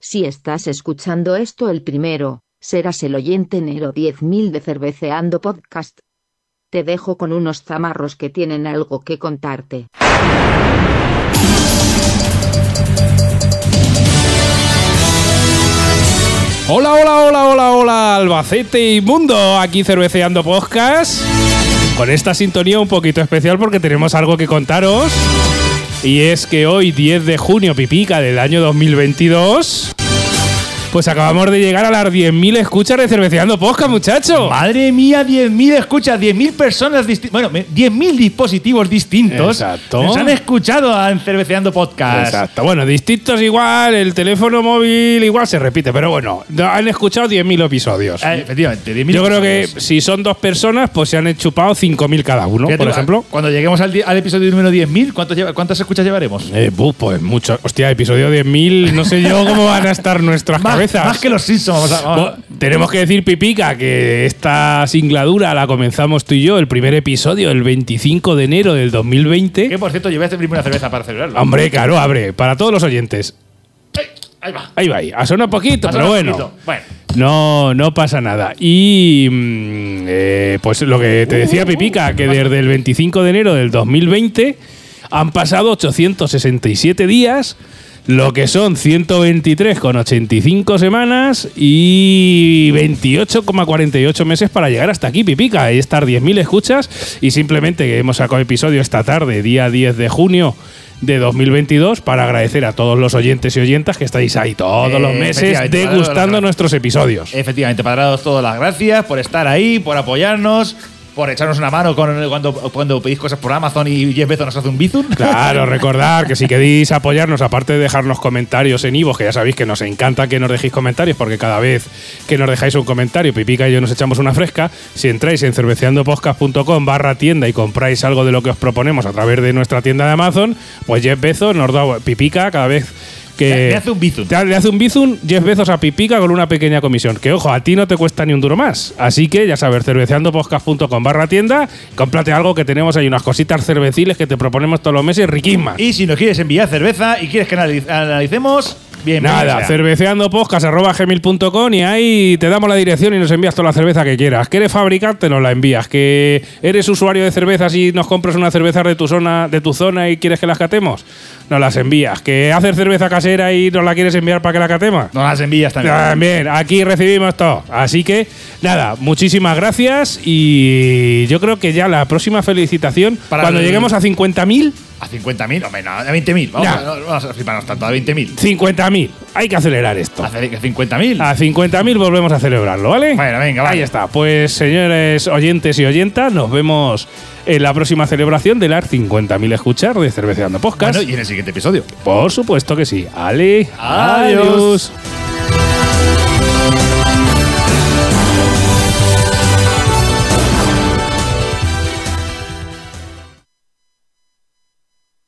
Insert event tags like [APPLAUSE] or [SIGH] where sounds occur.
Si estás escuchando esto el primero, serás el oyente Nero 10.000 de Cerveceando Podcast. Te dejo con unos zamarros que tienen algo que contarte. Hola, hola, hola, hola, hola, Albacete y Mundo, aquí cerveceando podcast. Con esta sintonía un poquito especial porque tenemos algo que contaros. Y es que hoy, 10 de junio, pipica del año 2022, pues acabamos de llegar a las 10.000 escuchas de Cerveceando Podcast, muchacho. Madre mía, 10.000 escuchas, 10.000 personas distintas. Bueno, me- 10.000 dispositivos distintos. Exacto. Nos han escuchado a Cerveceando Podcast. Exacto. Bueno, distintos igual, el teléfono móvil igual se repite, pero bueno, han escuchado 10.000 episodios. Eh, efectivamente, 10.000 Yo creo que si son dos personas, pues se han chupado 5.000 cada uno, Fíjate, por ejemplo. Cuando lleguemos al, di- al episodio número 10.000, ¿cuántos lleva- ¿cuántas escuchas llevaremos? Eh, pues mucho. Hostia, episodio 10.000, no sé yo cómo van a estar nuestras [LAUGHS] cabezas. más que los Simpsons. vamos a- a- tenemos que decir, Pipica, que esta singladura la comenzamos tú y yo, el primer episodio, el 25 de enero del 2020. que por cierto, llevé a servirme una cerveza para celebrarlo. Hombre, claro, abre, para todos los oyentes. Ahí va. Ahí va, ahí. Ha sonado poquito, pero bueno. poquito. Bueno. No, no pasa nada. Y mm, eh, pues lo que te decía Pipica, que desde el 25 de enero del 2020 han pasado 867 días, lo que son 123,85 semanas y 28,48 meses para llegar hasta aquí, Pipica, y estar 10.000 escuchas. Y simplemente que hemos sacado episodio esta tarde, día 10 de junio de 2022 para agradecer a todos los oyentes y oyentas que estáis ahí todos Eh, los meses efectivamente, para degustando nuestros episodios. Efectivamente, para daros todas las gracias por estar ahí, por apoyarnos, por echarnos una mano con, cuando, cuando pedís cosas por Amazon y Jeff Bezos nos hace un bizun. Claro, [LAUGHS] recordar que si queréis apoyarnos, aparte de dejarnos comentarios en Ivo, que ya sabéis que nos encanta que nos dejéis comentarios, porque cada vez que nos dejáis un comentario, Pipica y yo nos echamos una fresca. Si entráis en cerveceandopodcast.com barra tienda y compráis algo de lo que os proponemos a través de nuestra tienda de Amazon, pues Jeff Bezos nos da Pipica cada vez que. Le- le hace un bizun. Te- Le hace un bizun Jeff Bezos a Pipica con una pequeña comisión. Que ojo, a ti no te cuesta ni un duro más. Así que ya sabes, cerveceandopodcast.com barra tienda, cómprate algo que tenemos ahí, unas cositas cerveciles que te proponemos todos los meses, riquísimas. Y si nos quieres enviar cerveza y quieres que analiz- analicemos, bien. Nada, cerveceandopodcast.com y ahí te damos la dirección y nos envías toda la cerveza que quieras. Que eres fabricante, nos la envías. Que eres usuario de cervezas y nos compras una cerveza de tu zona, de tu zona y quieres que las catemos, nos las envías. Que haces cerveza casera y nos la quieres enviar para que la catemos. Nos las envías también. También, aquí recibimos todo. Así que, nada, muchísimas gracias y yo creo que ya la próxima felicitación, Para cuando el- lleguemos a 50.000, A 50.000, hombre, no, a 20.000. Vamos, no, vamos a fliparnos tanto, a 20.000. 50.000, hay que acelerar esto. A 50.000. A 50.000 volvemos a celebrarlo, ¿vale? Bueno, venga, Ahí vale. está. Pues, señores oyentes y oyentas, nos vemos en la próxima celebración de las 50.000 escuchas de Cerveceando Podcast. Bueno, y en el siguiente episodio. Por supuesto que sí. Ale, Adiós. adiós.